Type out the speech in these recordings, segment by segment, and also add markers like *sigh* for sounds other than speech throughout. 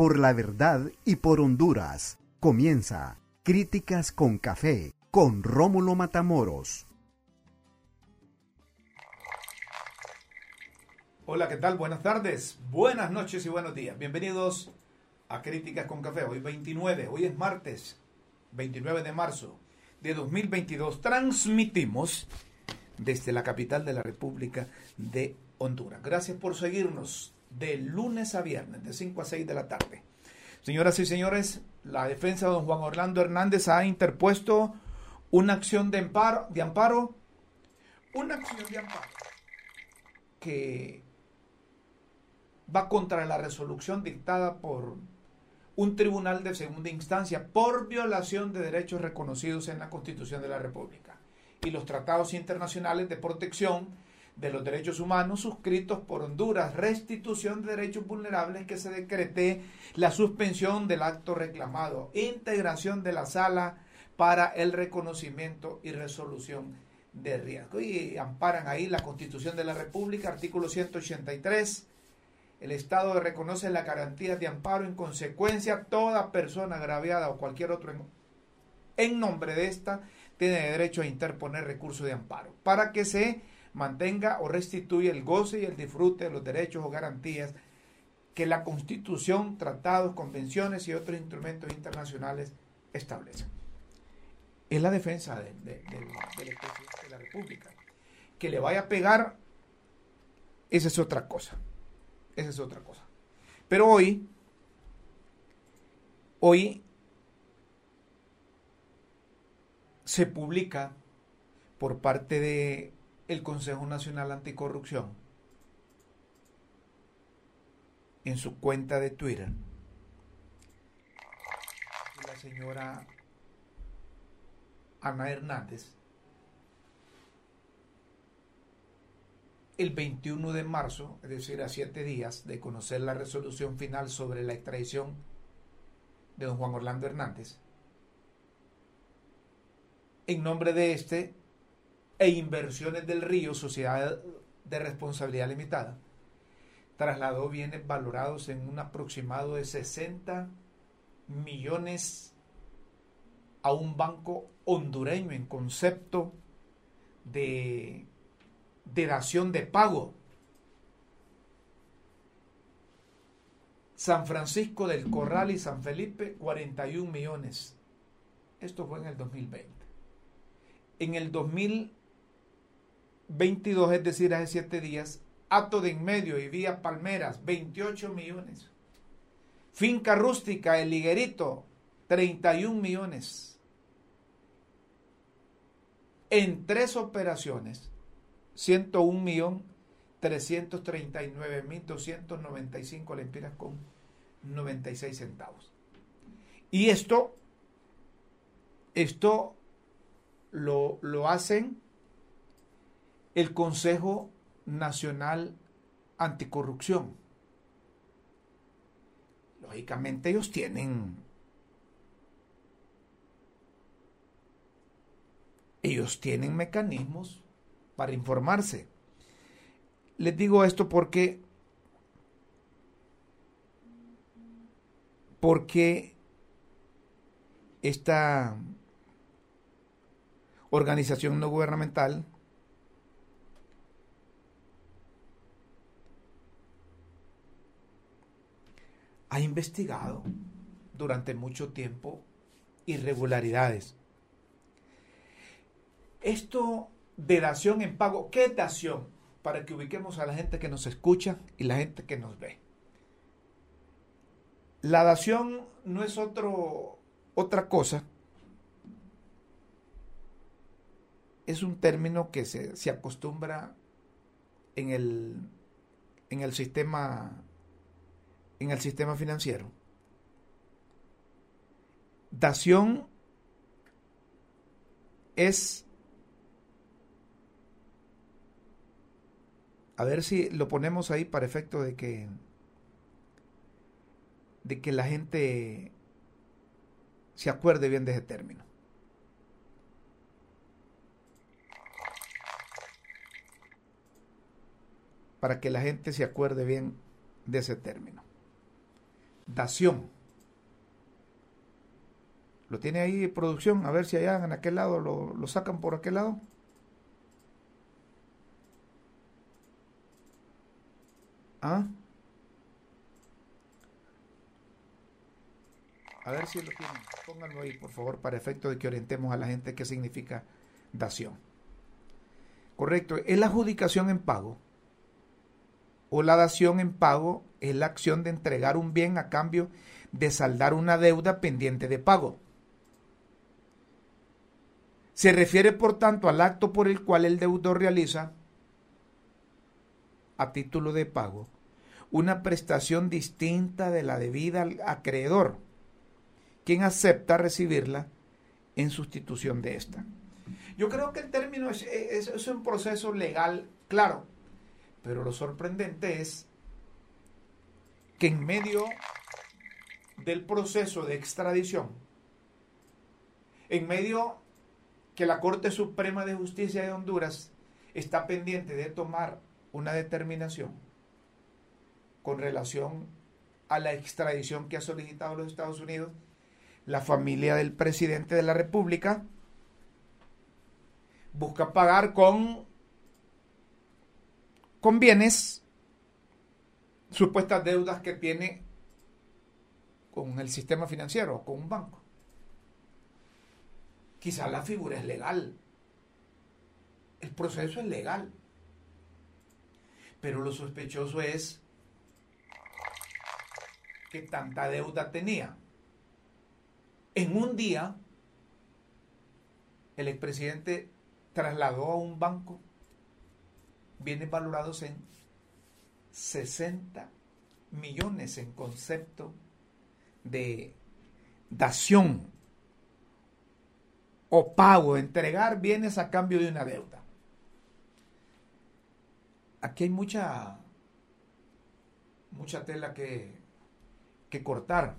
por la verdad y por Honduras. Comienza Críticas con Café con Rómulo Matamoros. Hola, ¿qué tal? Buenas tardes, buenas noches y buenos días. Bienvenidos a Críticas con Café. Hoy 29, hoy es martes 29 de marzo de 2022. Transmitimos desde la capital de la República de Honduras. Gracias por seguirnos de lunes a viernes, de 5 a 6 de la tarde. Señoras y señores, la defensa de don Juan Orlando Hernández ha interpuesto una acción de amparo, de amparo una acción de amparo que va contra la resolución dictada por un tribunal de segunda instancia por violación de derechos reconocidos en la Constitución de la República y los tratados internacionales de protección de los derechos humanos suscritos por Honduras, restitución de derechos vulnerables que se decrete la suspensión del acto reclamado, integración de la sala para el reconocimiento y resolución de riesgo. Y amparan ahí la Constitución de la República, artículo 183. El Estado reconoce la garantía de amparo en consecuencia toda persona agraviada o cualquier otro en, en nombre de esta tiene derecho a interponer recurso de amparo para que se mantenga o restituya el goce y el disfrute de los derechos o garantías que la Constitución, tratados, convenciones y otros instrumentos internacionales establecen. Es la defensa de, de, de, de la República. Que le vaya a pegar, esa es otra cosa. Esa es otra cosa. Pero hoy, hoy se publica por parte de el Consejo Nacional Anticorrupción en su cuenta de Twitter. La señora Ana Hernández el 21 de marzo, es decir, a siete días de conocer la resolución final sobre la extradición de don Juan Orlando Hernández, en nombre de este e Inversiones del Río, Sociedad de Responsabilidad Limitada, trasladó bienes valorados en un aproximado de 60 millones a un banco hondureño en concepto de, de dación de pago. San Francisco del Corral y San Felipe, 41 millones. Esto fue en el 2020. En el 2000 22, es decir, hace 7 días, Ato de Enmedio y Vía Palmeras, 28 millones. Finca Rústica, El Liguerito, 31 millones. En tres operaciones, 101 millón 339 mil 295 lempiras con 96 centavos. Y esto, esto lo, lo hacen el Consejo Nacional Anticorrupción. Lógicamente ellos tienen ellos tienen mecanismos para informarse. Les digo esto porque porque esta organización no gubernamental ha investigado durante mucho tiempo irregularidades. Esto de dación en pago, ¿qué dación? Para que ubiquemos a la gente que nos escucha y la gente que nos ve. La dación no es otro, otra cosa. Es un término que se, se acostumbra en el, en el sistema en el sistema financiero. Dación es, a ver si lo ponemos ahí para efecto de que, de que la gente se acuerde bien de ese término. Para que la gente se acuerde bien de ese término dación. ¿Lo tiene ahí producción? A ver si allá en aquel lado lo, lo sacan por aquel lado. ¿Ah? A ver si lo tienen. Pónganlo ahí, por favor, para efecto de que orientemos a la gente qué significa dación. Correcto. Es la adjudicación en pago o la dación en pago es la acción de entregar un bien a cambio de saldar una deuda pendiente de pago. Se refiere, por tanto, al acto por el cual el deudor realiza, a título de pago, una prestación distinta de la debida al acreedor quien acepta recibirla en sustitución de esta. Yo creo que el término es, es, un proceso legal claro, pero lo sorprendente es que en medio del proceso de extradición, en medio que la Corte Suprema de Justicia de Honduras está pendiente de tomar una determinación con relación a la extradición que ha solicitado los Estados Unidos, la familia del presidente de la República busca pagar con, con bienes supuestas deudas que tiene con el sistema financiero, con un banco. Quizás la figura es legal, el proceso es legal, pero lo sospechoso es que tanta deuda tenía. En un día, el expresidente trasladó a un banco bienes valorados en 60 millones en concepto de dación o pago, entregar bienes a cambio de una deuda. Aquí hay mucha, mucha tela que, que cortar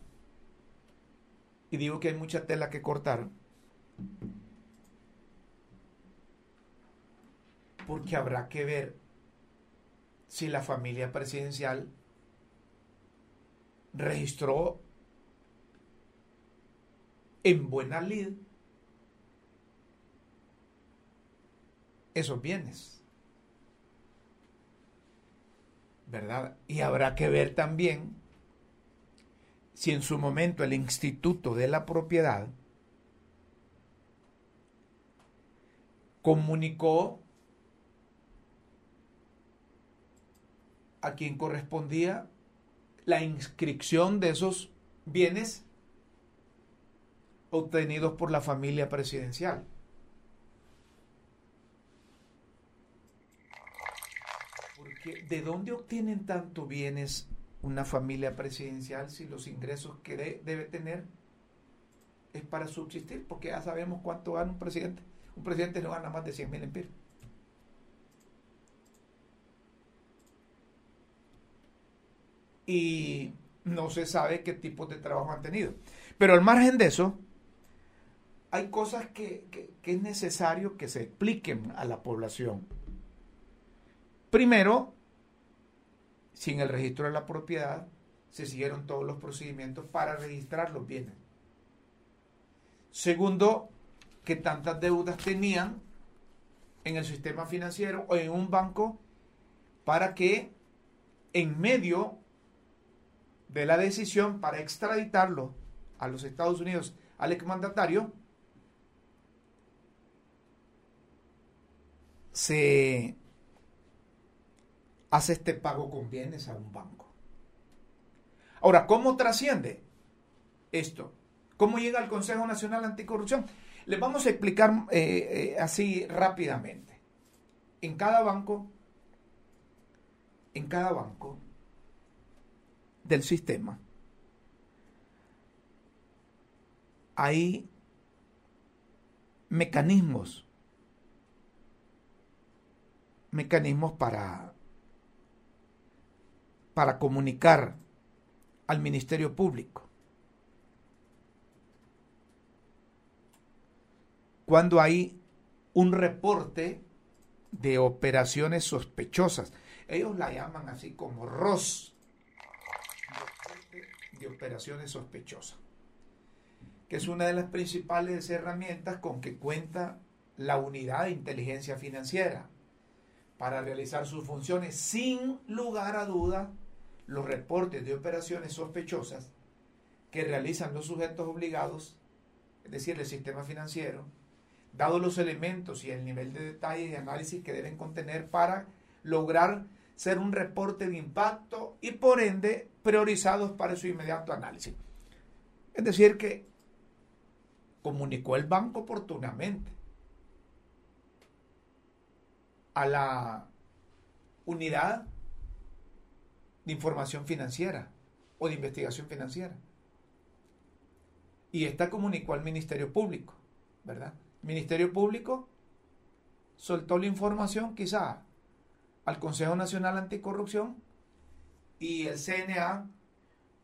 y digo que hay mucha tela que cortar, porque habrá que ver si la familia presidencial registró en buena lid esos bienes. ¿Verdad? Y habrá que ver también si en su momento el Instituto de la Propiedad comunicó a quien correspondía la inscripción de esos bienes obtenidos por la familia presidencial. Porque ¿de dónde obtienen tantos bienes una familia presidencial si los ingresos que debe tener es para subsistir, porque ya sabemos cuánto gana un presidente. Un presidente no gana más de 100 mil empiras. Y no se sabe qué tipos de trabajo han tenido. Pero al margen de eso, hay cosas que, que es necesario que se expliquen a la población. Primero, sin el registro de la propiedad, se siguieron todos los procedimientos para registrar los bienes. Segundo, que tantas deudas tenían en el sistema financiero o en un banco para que en medio de la decisión para extraditarlo a los Estados Unidos al exmandatario, se hace este pago con bienes a un banco. Ahora, ¿cómo trasciende esto? ¿Cómo llega al Consejo Nacional Anticorrupción? Les vamos a explicar eh, eh, así rápidamente. En cada banco, en cada banco del sistema, hay mecanismos, mecanismos para para comunicar al Ministerio Público. Cuando hay un reporte de operaciones sospechosas, ellos la llaman así como ROS, de operaciones sospechosas, que es una de las principales herramientas con que cuenta la unidad de inteligencia financiera para realizar sus funciones. Sin lugar a duda los reportes de operaciones sospechosas que realizan los sujetos obligados, es decir, el sistema financiero, dado los elementos y el nivel de detalle y análisis que deben contener para lograr ser un reporte de impacto y por ende priorizados para su inmediato análisis. Es decir, que comunicó el banco oportunamente a la unidad de información financiera o de investigación financiera. Y esta comunicó al Ministerio Público, ¿verdad? Ministerio Público soltó la información quizá al Consejo Nacional Anticorrupción y el CNA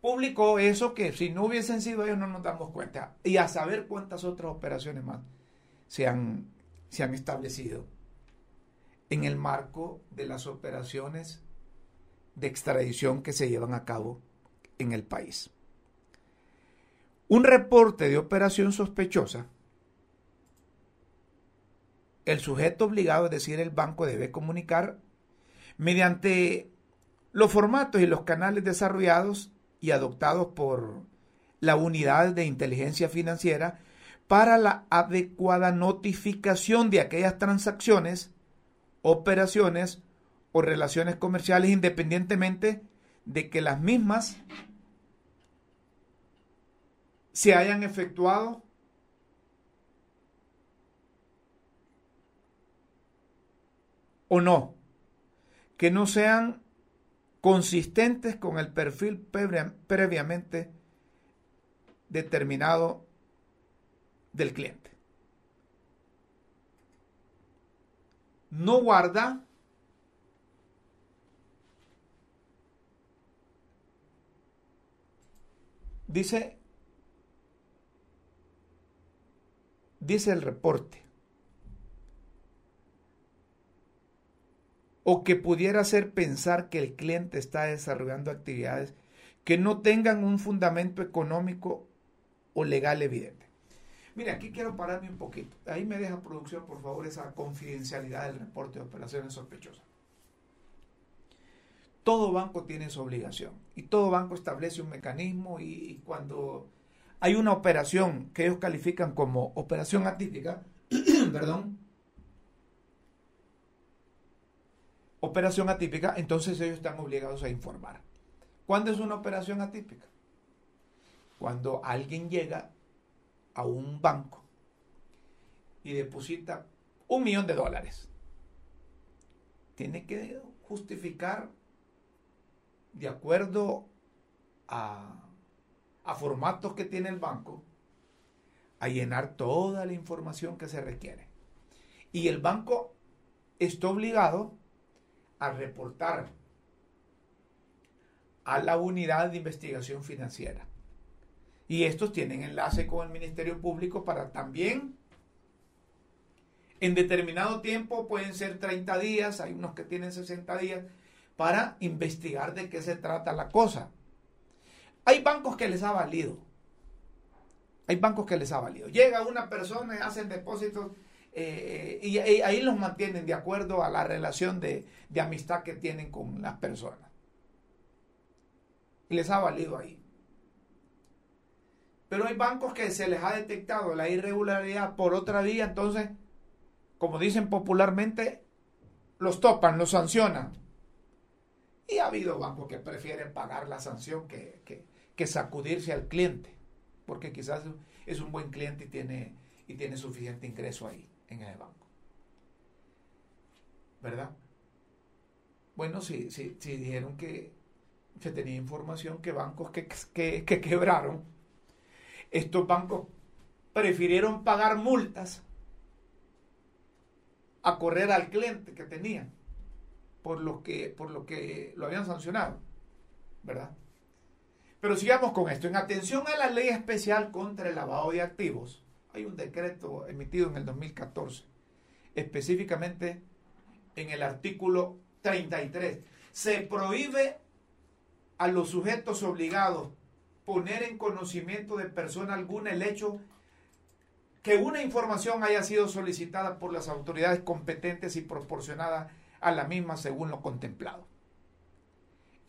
publicó eso que si no hubiesen sido ellos no nos damos cuenta. Y a saber cuántas otras operaciones más se han, se han establecido en el marco de las operaciones de extradición que se llevan a cabo en el país. Un reporte de operación sospechosa, el sujeto obligado, es decir, el banco, debe comunicar mediante los formatos y los canales desarrollados y adoptados por la unidad de inteligencia financiera para la adecuada notificación de aquellas transacciones, operaciones o relaciones comerciales independientemente de que las mismas se hayan efectuado o no, que no sean consistentes con el perfil previamente determinado del cliente. No guarda dice dice el reporte o que pudiera hacer pensar que el cliente está desarrollando actividades que no tengan un fundamento económico o legal evidente. Mira, aquí quiero pararme un poquito. Ahí me deja producción, por favor, esa confidencialidad del reporte de operaciones sospechosas. Todo banco tiene su obligación y todo banco establece un mecanismo y, cuando hay una operación que ellos califican como operación atípica, *clears throat* perdón, operación atípica, entonces ellos están obligados a informar. ¿Cuándo es una operación atípica? Cuando alguien llega a un banco y deposita un millón de dólares. Tiene que justificar de acuerdo a, formatos que tiene el banco, a llenar toda la información que se requiere. Y el banco está obligado a reportar a la unidad de investigación financiera. Y estos tienen enlace con el Ministerio Público para también, en determinado tiempo, pueden ser 30 días, hay unos que tienen 60 días, para investigar de qué se trata la cosa. Hay bancos que les ha valido. Hay bancos que les ha valido. Llega una persona y hacen depósitos eh, y, ahí los mantienen de acuerdo a la relación de, de amistad que tienen con las personas. Y les ha valido ahí. Pero hay bancos que se les ha detectado la irregularidad por otra vía, entonces, como dicen popularmente, los topan, los sancionan. Y ha habido bancos que prefieren pagar la sanción que, que sacudirse al cliente, porque quizás es un buen cliente y tiene, y tiene suficiente ingreso ahí en el banco. ¿Verdad? Bueno, sí dijeron que se tenía información que bancos que, que, quebraron, estos bancos prefirieron pagar multas a correr al cliente que tenían por lo que, por lo que lo habían sancionado. ¿Verdad? Pero sigamos con esto. En atención a la ley especial contra el lavado de activos, hay un decreto emitido en el 2014, específicamente en el artículo 33. Se prohíbe a los sujetos obligados poner en conocimiento de persona alguna el hecho que una información haya sido solicitada por las autoridades competentes y proporcionada a la misma según lo contemplado.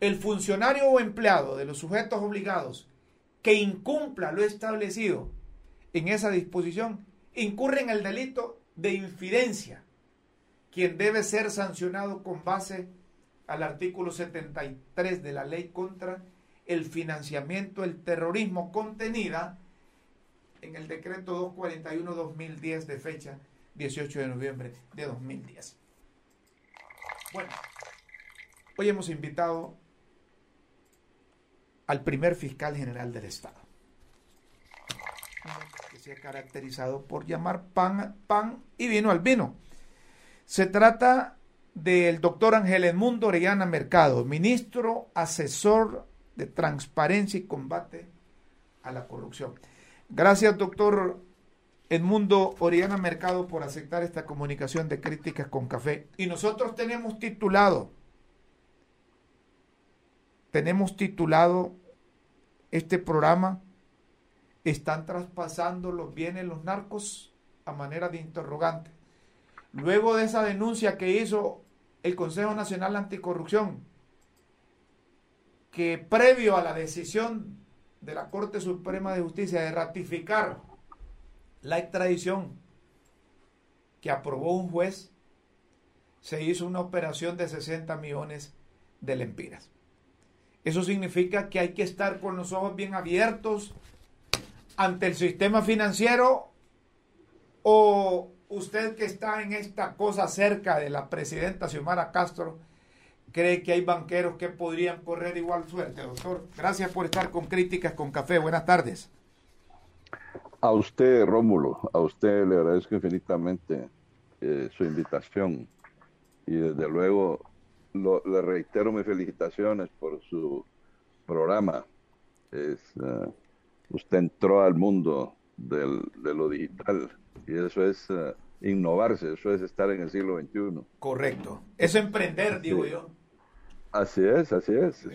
El funcionario o empleado de los sujetos obligados que incumpla lo establecido en esa disposición incurre en el delito de infidencia, quien debe ser sancionado con base al artículo 73 de la ley contra el financiamiento del terrorismo contenida en el decreto 241-2010 de fecha 18 de noviembre de 2010. Bueno, hoy hemos invitado al primer fiscal general del Estado, se ha caracterizado por llamar pan, pan y vino al vino. Se trata del doctor Ángel Edmundo Orellana Mercado, ministro asesor de Transparencia y Combate a la Corrupción. Gracias, doctor Edmundo Oriana Mercado, por aceptar esta comunicación de críticas con café. Y nosotros tenemos titulado, tenemos titulado este programa, ¿están traspasando los bienes los narcos? a manera de interrogante. Luego de esa denuncia que hizo el Consejo Nacional Anticorrupción, que previo a la decisión de la Corte Suprema de Justicia de ratificar la extradición que aprobó un juez, se hizo una operación de 60 millones de lempiras. Eso significa que hay que estar con los ojos bien abiertos ante el sistema financiero o usted que está en esta cosa cerca de la presidenta Xiomara Castro cree que hay banqueros que podrían correr igual suerte, doctor. Gracias por estar con Críticas con Café. Buenas tardes. A usted, Rómulo, a usted le agradezco infinitamente eh, su invitación y desde luego le reitero mis felicitaciones por su programa. Es, eh, usted entró al mundo del, de lo digital y eso es uh, innovarse, eso es estar en el siglo XXI. Correcto. Es emprender, digo yo. Así es, así es.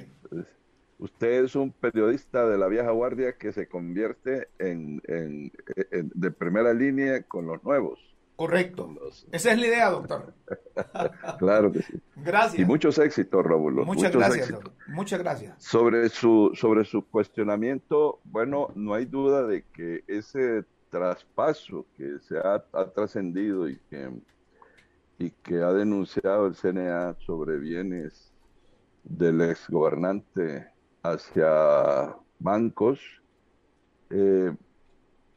Usted es un periodista de la vieja guardia que se convierte en, de primera línea con los nuevos. Correcto. Esa es la idea, doctor. *laughs* claro que sí. Gracias. Y muchos éxitos, Rómulo. Muchas gracias, doctor. Muchas gracias. Sobre su, sobre su cuestionamiento, bueno, no hay duda de que ese traspaso que se ha, ha trascendido y que, y que ha denunciado el CNA sobre bienes del ex gobernante hacia bancos, eh,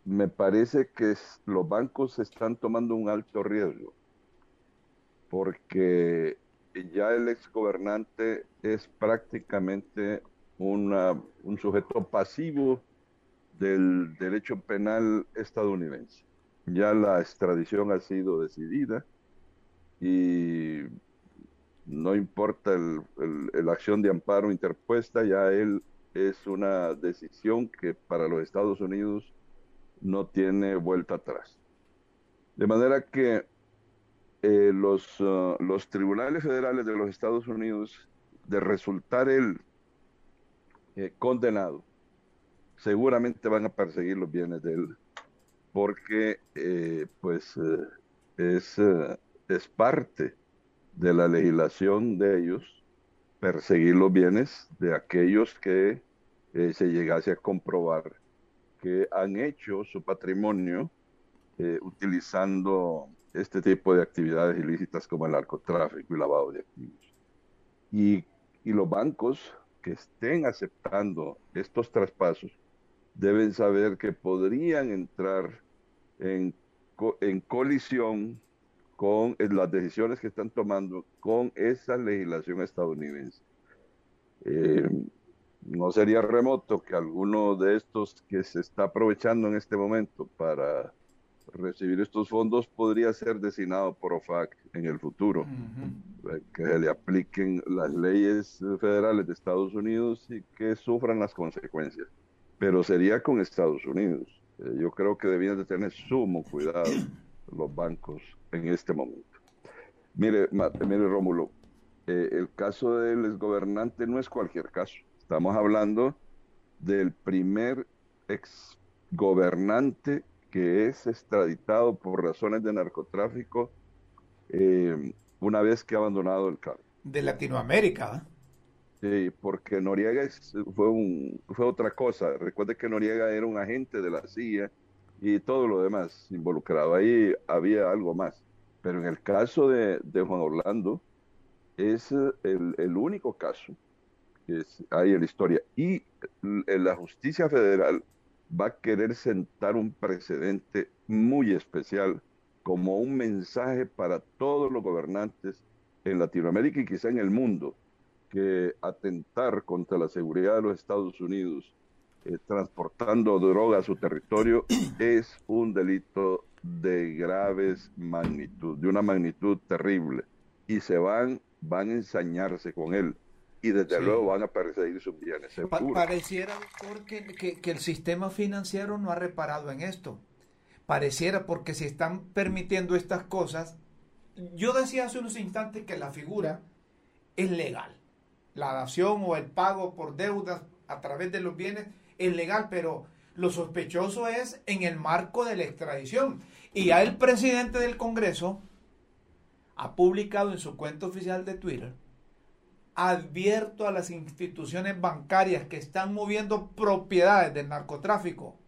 me parece que los bancos están tomando un alto riesgo, porque ya el ex gobernante es prácticamente una, un sujeto pasivo del derecho penal estadounidense. Ya la extradición ha sido decidida y no importa el, acción de amparo interpuesta, ya él es una decisión que para los Estados Unidos no tiene vuelta atrás. De manera que eh, los, uh, tribunales federales de los Estados Unidos, de resultar él eh, condenado, seguramente van a perseguir los bienes de él, porque eh, pues es, es parte de la legislación de ellos perseguir los bienes de aquellos que se llegase a comprobar que han hecho su patrimonio eh, utilizando este tipo de actividades ilícitas como el narcotráfico y lavado de activos. Y, y los bancos que estén aceptando estos traspasos deben saber que podrían entrar en, en colisión con las decisiones que están tomando con esa legislación estadounidense. Eh, no sería remoto que alguno de estos que se está aprovechando en este momento para recibir estos fondos podría ser designado por OFAC en el futuro, eh, que se le apliquen las leyes federales de Estados Unidos y que sufran las consecuencias. Pero sería con Estados Unidos. yo creo que debían de tener sumo cuidado los bancos en este momento. Mire, mire Rómulo, eh, el caso del exgobernante no es cualquier caso. Estamos hablando del primer ex gobernante que es extraditado por razones de narcotráfico eh, una vez que ha abandonado el cargo. De Latinoamérica. Sí, porque Noriega fue, un, fue otra cosa. Recuerde que Noriega era un agente de la CIA y todo lo demás involucrado. Ahí había algo más. Pero en el caso de, Juan Orlando, es el, el único caso hay en la historia. Y la justicia federal va a querer sentar un precedente muy especial como un mensaje para todos los gobernantes en Latinoamérica y quizá en el mundo, que atentar contra la seguridad de los Estados Unidos eh, transportando droga a su territorio *clears throat* es un delito de graves magnitud, de una magnitud terrible, y se van, van a ensañarse con él y desde luego van a perseguir sus bienes. pareciera, porque que, el sistema financiero no ha reparado en esto. Pareciera porque se están permitiendo estas cosas. Yo decía hace unos instantes que la figura es legal. La dación o el pago por deudas a través de los bienes es legal, pero lo sospechoso es en el marco de la extradición. Y ya el presidente del Congreso ha publicado en su cuenta oficial de Twitter advierto a las instituciones bancarias que están moviendo propiedades del narcotráfico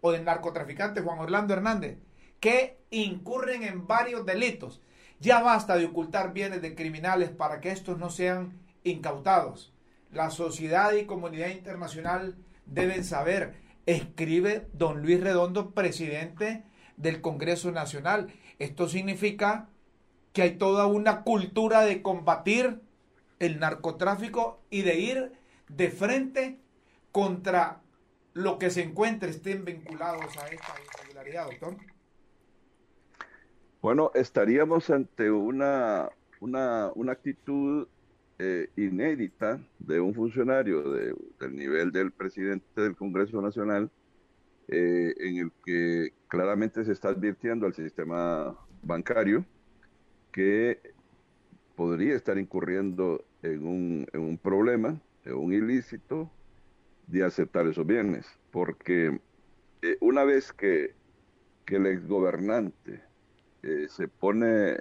o del narcotraficante Juan Orlando Hernández que incurren en varios delitos. Ya basta de ocultar bienes de criminales para que estos no sean incautados. La sociedad y comunidad internacional deben saber, escribe don Luis Redondo, presidente del Congreso Nacional. Esto significa que hay toda una cultura de combatir el narcotráfico y de ir de frente contra lo que se encuentre estén vinculados a esta irregularidad, doctor? Bueno, estaríamos ante una, una, una actitud eh, inédita de un funcionario de, del nivel del presidente del Congreso Nacional, eh, en el que claramente se está advirtiendo al sistema bancario que podría estar incurriendo en un, en un problema, en un ilícito de aceptar esos bienes, porque eh, una vez que, que el exgobernante eh, se pone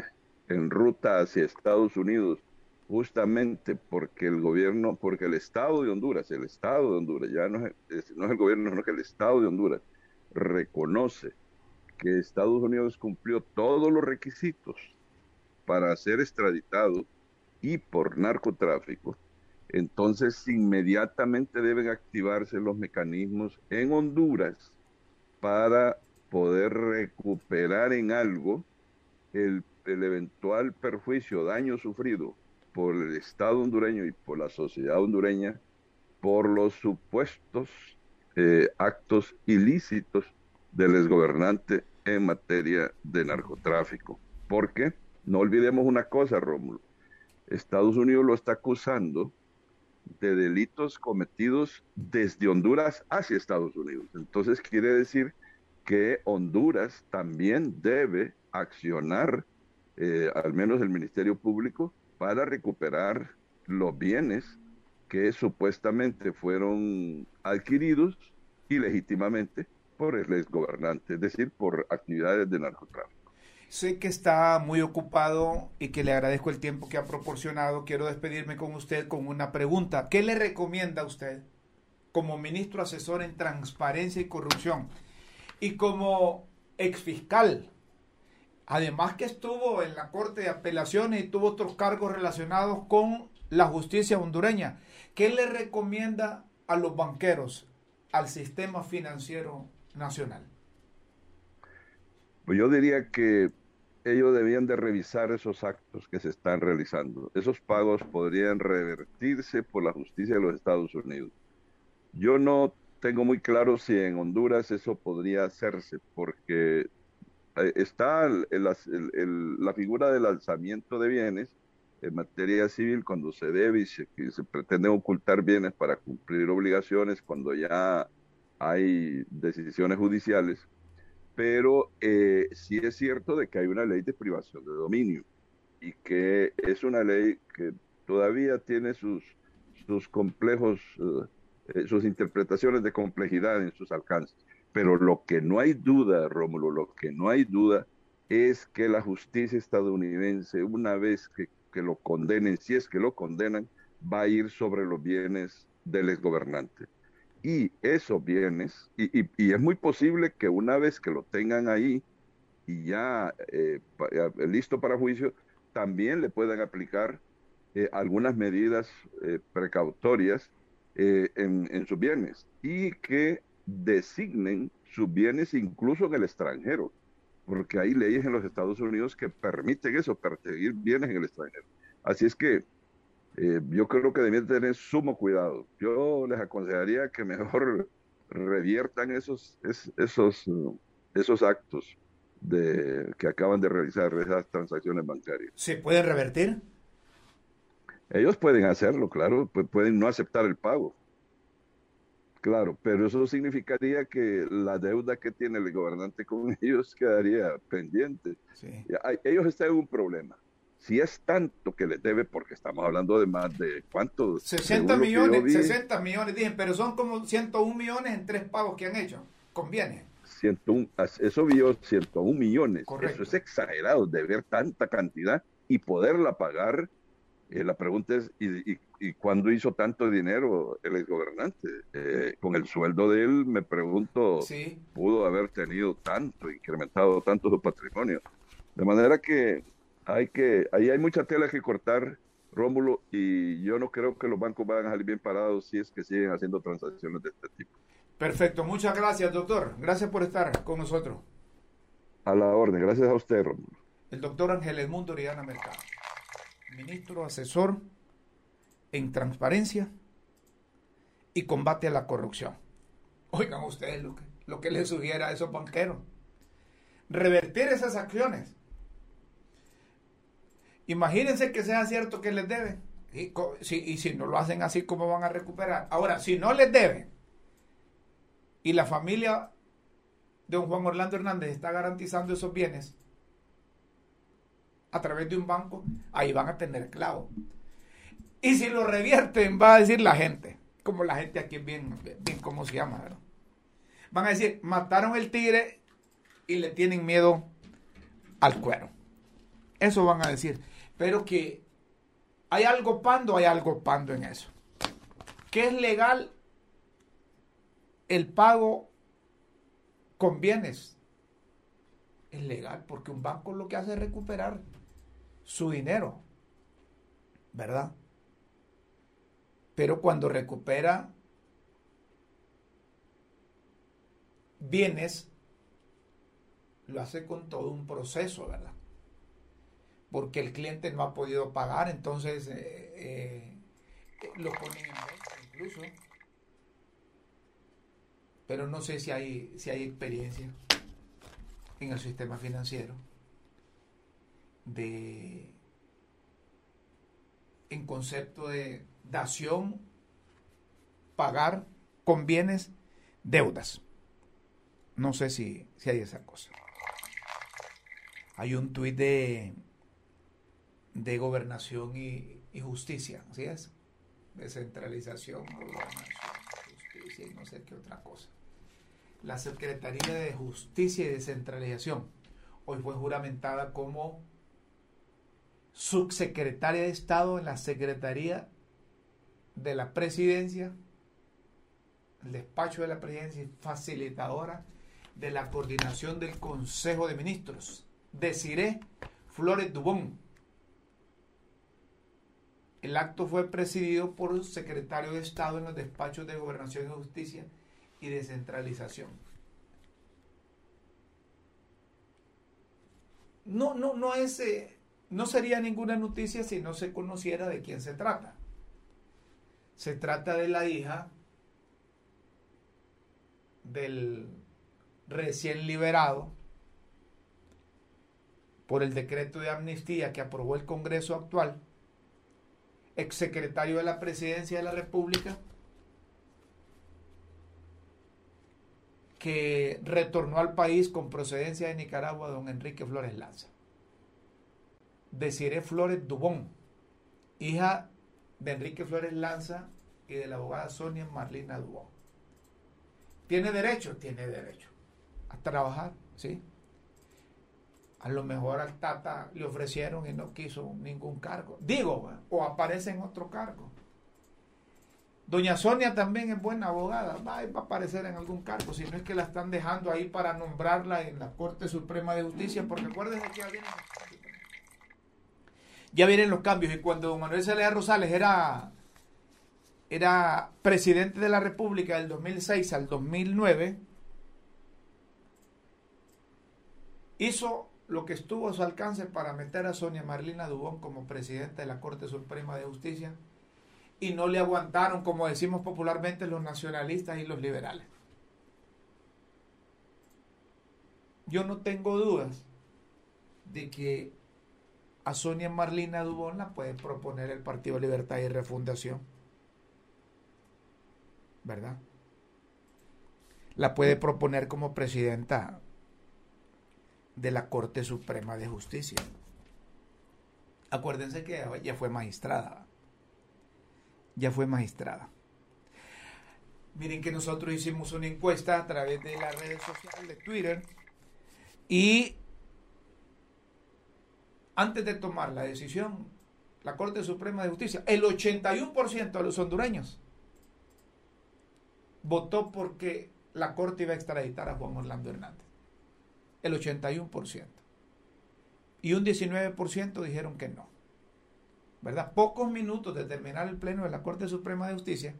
en ruta hacia Estados Unidos, justamente porque el gobierno, porque el Estado de Honduras, el Estado de Honduras, ya no es, no es el gobierno, sino que el Estado de Honduras reconoce que Estados Unidos cumplió todos los requisitos para ser extraditado y por narcotráfico, entonces inmediatamente deben activarse los mecanismos en Honduras para poder recuperar en algo el, eventual perjuicio, daño sufrido por el Estado hondureño y por la sociedad hondureña por los supuestos eh, actos ilícitos del exgobernante en materia de narcotráfico. Porque no olvidemos una cosa, Rómulo. Estados Unidos lo está acusando de delitos cometidos desde Honduras hacia Estados Unidos. Entonces quiere decir que Honduras también debe accionar, eh, al menos el Ministerio Público, para recuperar los bienes que supuestamente fueron adquiridos ilegítimamente por el exgobernante, es decir, por actividades de narcotráfico. Sé que está muy ocupado y que le agradezco el tiempo que ha proporcionado. Quiero despedirme con usted con una pregunta. ¿Qué le recomienda a usted como ministro asesor en transparencia y corrupción y como exfiscal? Además que estuvo en la Corte de Apelaciones y tuvo otros cargos relacionados con la justicia hondureña. ¿Qué le recomienda a los banqueros, al sistema financiero nacional? Pues yo diría que ellos debían de revisar esos actos que se están realizando. Esos pagos podrían revertirse por la justicia de los Estados Unidos. Yo no tengo muy claro si en Honduras eso podría hacerse, porque eh, está la figura del alzamiento de bienes en materia civil cuando se debe y se, se pretende ocultar bienes para cumplir obligaciones, cuando ya hay decisiones judiciales pero eh, sí es cierto de que hay una ley de privación de dominio y que es una ley que todavía tiene sus, sus complejos eh, sus interpretaciones de complejidad en sus alcances. Pero lo que no hay duda, Rómulo, lo que no hay duda es que la justicia estadounidense, una vez que, que lo condenen, si es que lo condenan, va a ir sobre los bienes del exgobernante. Y esos bienes, y, y, es muy posible que una vez que lo tengan ahí y ya eh, listo para juicio, también le puedan aplicar eh, algunas medidas eh, precautorias eh, en, en, sus bienes y que designen sus bienes incluso en el extranjero, porque hay leyes en los Estados Unidos que permiten eso, perseguir bienes en el extranjero. Así es que eh, yo creo que deben tener sumo cuidado. Yo les aconsejaría que mejor *laughs* reviertan esos, es, esos, esos actos de, que acaban de realizar esas transacciones bancarias. ¿Se pueden revertir? Ellos pueden hacerlo, claro, pueden no aceptar el pago. Claro, pero eso significaría que la deuda que tiene el gobernante con *laughs* ellos quedaría pendiente. Sí. Ellos están en un problema. Si es tanto que les debe, porque estamos hablando de más de cuánto. 60 millones, vi, 60 millones, dije, pero son como 101 millones en tres pagos que han hecho. Conviene. 101, eso vio 101 millones. Correcto. Eso es exagerado, deber tanta cantidad y poderla pagar. Eh, la pregunta es, ¿y, y, y cuándo hizo tanto dinero el exgobernante? Eh, con el sueldo de él, me pregunto, sí. pudo haber tenido tanto, incrementado tanto su patrimonio. De manera que hay que, ahí hay mucha tela que cortar, Rómulo, y yo no creo que los bancos van a salir bien parados si es que siguen haciendo transacciones de este tipo. Perfecto, muchas gracias, doctor. Gracias por estar con nosotros. A la orden, gracias a usted, Rómulo. El doctor Ángel Edmundo Oriana Mercado, ministro asesor en transparencia y combate a la corrupción. Oigan ustedes lo que, lo que les sugiera a esos banqueros. Revertir esas acciones Imagínense que sea cierto que les deben. Y si, no lo hacen así, ¿cómo van a recuperar? Ahora, si no les deben y la familia de un Juan Orlando Hernández está garantizando esos bienes a través de un banco, ahí van a tener clavo. Y si lo revierten, va a decir la gente, como la gente aquí bien ¿cómo se llama? ¿verdad? Van a decir, mataron el tigre y le tienen miedo al cuero. Eso van a decir pero que hay algo pando, hay algo pando en eso. ¿Qué es legal? El pago con bienes. Es legal porque un banco lo que hace es recuperar su dinero, ¿verdad? Pero cuando recupera bienes, lo hace con todo un proceso, ¿verdad? Porque el cliente no ha podido pagar, entonces eh, eh, lo ponen en venta incluso. Pero no sé si hay, si hay experiencia en el sistema financiero de en concepto de dación, pagar con bienes, deudas. No sé si, si hay esa cosa. Hay un tuit de de gobernación y, justicia, ¿así es? Descentralización, gobernación, justicia y no sé qué otra cosa. La Secretaría de Justicia y Descentralización hoy fue juramentada como subsecretaria de Estado en la Secretaría de la Presidencia, el despacho de la Presidencia y facilitadora de la coordinación del Consejo de Ministros. Deciré Flores Dubón, el acto fue presidido por el secretario de Estado en los despachos de Gobernación y Justicia y Descentralización. No, no, no es, eh, no sería ninguna noticia si no se conociera de quién se trata. Se trata de la hija del recién liberado por el decreto de amnistía que aprobó el Congreso actual exsecretario de la Presidencia de la República, que retornó al país con procedencia de Nicaragua, don Enrique Flores Lanza. Desiree Flores Dubón, hija de Enrique Flores Lanza y de la abogada Sonia Marlina Dubón. ¿Tiene derecho? Tiene derecho a trabajar, ¿sí? A lo mejor al Tata le ofrecieron y no quiso ningún cargo. Digo, o aparece en otro cargo. Doña Sonia también es buena abogada, va, a aparecer en algún cargo, si no es que la están dejando ahí para nombrarla en la Corte Suprema de Justicia, porque acuérdense que ya vienen los cambios. Ya vienen los cambios, y cuando don Manuel Celeda Rosales era, era presidente de la República del 2006 al 2009, hizo lo que estuvo a su alcance para meter a Sonia Marlina Dubón como presidenta de la Corte Suprema de Justicia y no le aguantaron, como decimos popularmente, los nacionalistas y los liberales. Yo no tengo dudas de que a Sonia Marlina Dubón la puede proponer el Partido Libertad y Refundación. ¿Verdad? La puede proponer como presidenta de la Corte Suprema de Justicia. Acuérdense que ella fue magistrada. Ya fue magistrada. Miren que nosotros hicimos una encuesta a través de las redes sociales de Twitter y antes de tomar la decisión, la Corte Suprema de Justicia, el 81% de los hondureños votó porque la Corte iba a extraditar a Juan Orlando Hernández. El 81%. Y un 19% dijeron que no. ¿Verdad? Pocos minutos de terminar el pleno de la Corte Suprema de Justicia,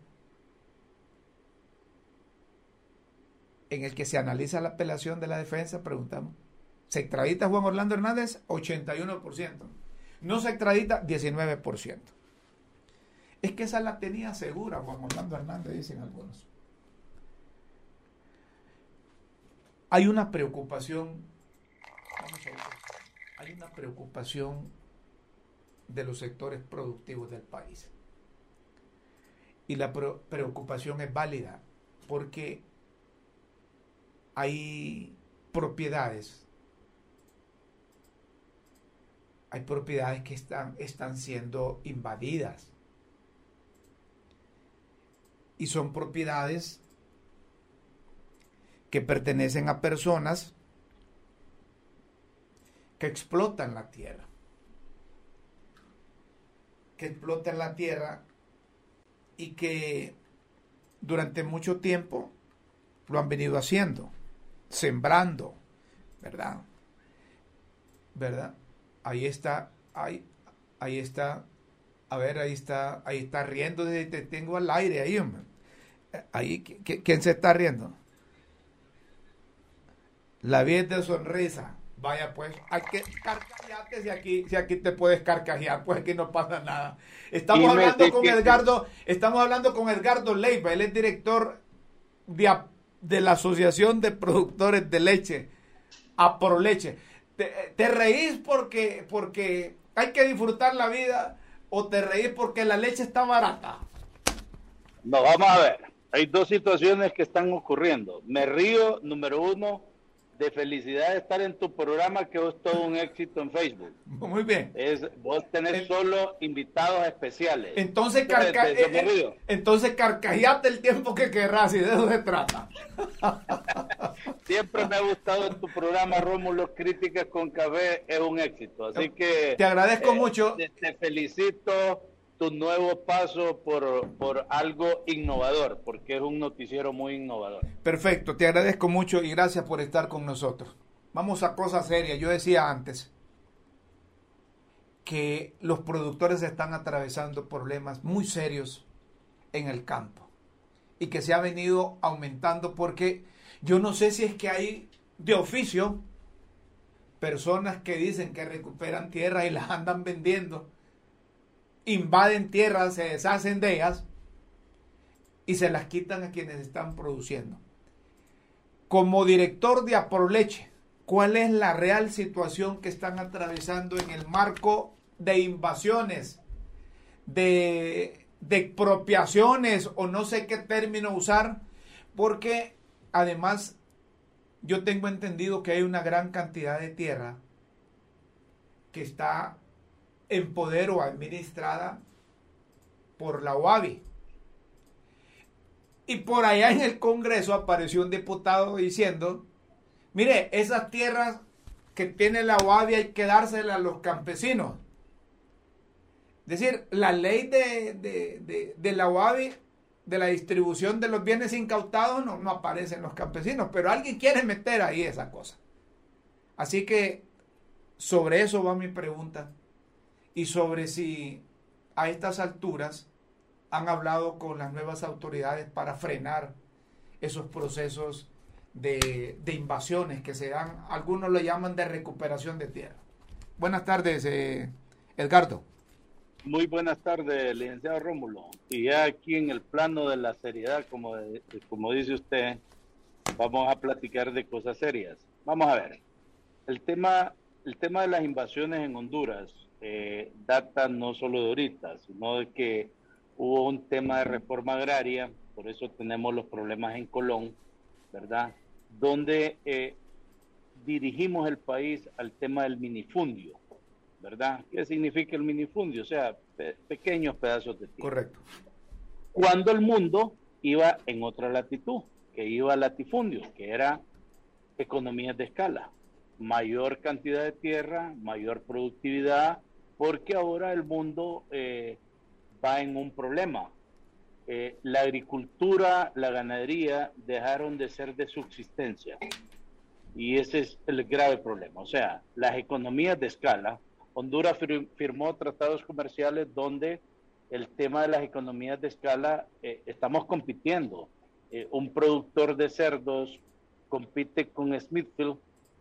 en el que se analiza la apelación de la defensa, preguntamos, ¿se extradita Juan Orlando Hernández? 81%. No se extradita, 19%. Es que esa la tenía segura Juan Orlando Hernández, dicen algunos. Hay una preocupación, hay una preocupación de los sectores productivos del país. Y la preocupación es válida porque hay propiedades, hay propiedades que están, están siendo invadidas. Y son propiedades que pertenecen a personas que explotan la tierra. Que explotan la tierra y que durante mucho tiempo lo han venido haciendo, sembrando, ¿verdad? ¿Verdad? Ahí está, ahí, ahí está, a ver, ahí está, ahí está riendo, te tengo al aire ahí, hombre. Ahí, ¿quién se está riendo? La vida de sonrisa. Vaya pues, hay que carcajearte si aquí, si aquí te puedes carcajear, pues aquí no pasa nada. Estamos hablando con Edgardo, estamos hablando con Edgardo Leiva, él es director de, de la Asociación de Productores de Leche, Aproleche. ¿Te, te reís porque, porque hay que disfrutar la vida o te reís porque la leche está barata? No, vamos a ver. Hay dos situaciones que están ocurriendo. Me río, número uno, de felicidad de estar en tu programa, que es todo un éxito en Facebook. Muy bien. Es, vos tenés solo invitados especiales. Entonces, carca eh, eh, entonces carcajeate el tiempo que querrás y de eso se trata. *laughs* Siempre me ha gustado en tu programa, Rómulo, Críticas con Café, es un éxito. Así que... Te agradezco eh, mucho. te felicito tu nuevo paso por, por algo innovador, porque es un noticiero muy innovador. Perfecto, te agradezco mucho y gracias por estar con nosotros. Vamos a cosas serias. Yo decía antes que los productores están atravesando problemas muy serios en el campo y que se ha venido aumentando porque yo no sé si es que hay de oficio personas que dicen que recuperan tierras y las andan vendiendo invaden tierras, se deshacen de ellas y se las quitan a quienes están produciendo. Como director de Aproleche, ¿cuál es la real situación que están atravesando en el marco de invasiones, de, de expropiaciones o no sé qué término usar? Porque además yo tengo entendido que hay una gran cantidad de tierra que está en poder o administrada por la OAVI, Y por allá en el Congreso apareció un diputado diciendo, mire, esas tierras que tiene la UABI hay que dárselas a los campesinos. Es decir, la ley de, de, la UABI, de la distribución de los bienes incautados, no, no aparece en los campesinos, pero alguien quiere meter ahí esa cosa. Así que sobre eso va mi pregunta y sobre si a estas alturas han hablado con las nuevas autoridades para frenar esos procesos de, invasiones que se dan, algunos lo llaman de recuperación de tierra. Buenas tardes, eh, Edgardo. Muy buenas tardes, licenciado Rómulo. Y ya aquí en el plano de la seriedad, como, como dice usted, vamos a platicar de cosas serias. Vamos a ver. El tema, el tema de las invasiones en Honduras eh, data no solo de ahorita, sino de que hubo un tema de reforma agraria, por eso tenemos los problemas en Colón, ¿verdad? Donde eh, dirigimos el país al tema del minifundio ¿verdad? ¿Qué significa el minifundio? O sea, pequeños pedazos de tierra. Correcto. Cuando el mundo iba en otra latitud, que iba a latifundio, que era economías de escala, mayor cantidad de tierra, mayor productividad, porque ahora el mundo eh, va en un problema. Eh, la agricultura, la ganadería dejaron de ser de subsistencia. Y ese es el grave problema. O sea, las economías de escala, Honduras firmó tratados comerciales donde el tema de las economías de escala, eh, estamos compitiendo. Un productor de cerdos compite con Smithfield,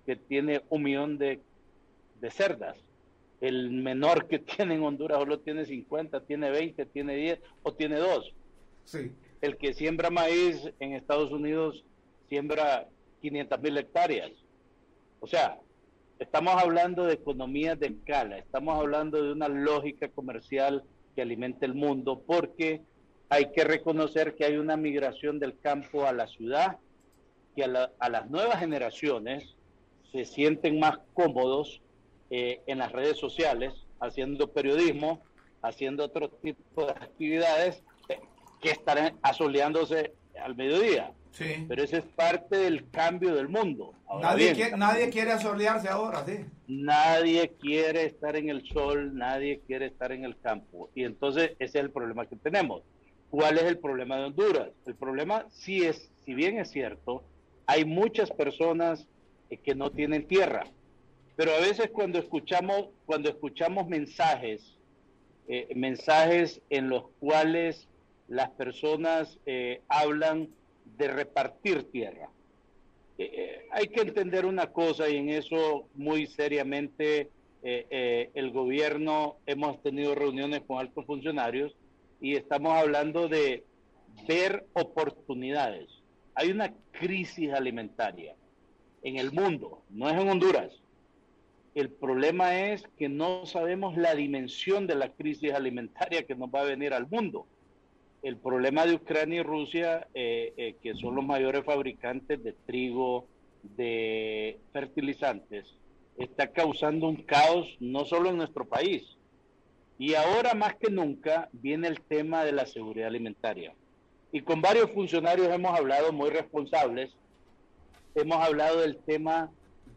que tiene un millón de cerdas. El menor que *laughs* tiene en Honduras solo tiene 50, tiene 20, tiene 10 o tiene 2. Sí. El que siembra maíz en Estados Unidos siembra 500 mil hectáreas. O sea, Estamos hablando de economías de escala, estamos hablando de una lógica comercial que alimenta el mundo, porque hay que reconocer que hay una migración del campo a la ciudad, que a, las nuevas generaciones se sienten más cómodos eh, en las redes sociales, haciendo periodismo, haciendo otro tipo de actividades que estar asoleándose al mediodía. Pero ese es parte del cambio del mundo. nadie, quiere, nadie quiere asolearse ahora, sí. Nadie quiere estar en el sol, nadie quiere estar en el campo. Y entonces ese es el problema que tenemos. ¿Cuál es el problema de Honduras? El problema sí es, si bien es cierto, hay muchas personas eh, que no tienen tierra. Pero a veces cuando escuchamos, cuando escuchamos mensajes, eh, mensajes en los cuales las personas eh, hablan de repartir tierra. Eh, hay que entender una cosa y en eso muy seriamente el gobierno hemos tenido reuniones con altos funcionarios y estamos hablando de ver oportunidades. Hay una crisis alimentaria en el mundo, no es en Honduras. El problema es que no sabemos la dimensión de la crisis alimentaria que nos va a venir al mundo el problema de Ucrania y Rusia, eh, eh, que son los mayores fabricantes de trigo, de fertilizantes, está causando un caos no solo en nuestro país. Y ahora más que nunca viene el tema de la seguridad alimentaria. Y con varios funcionarios hemos hablado muy responsables, hemos hablado del tema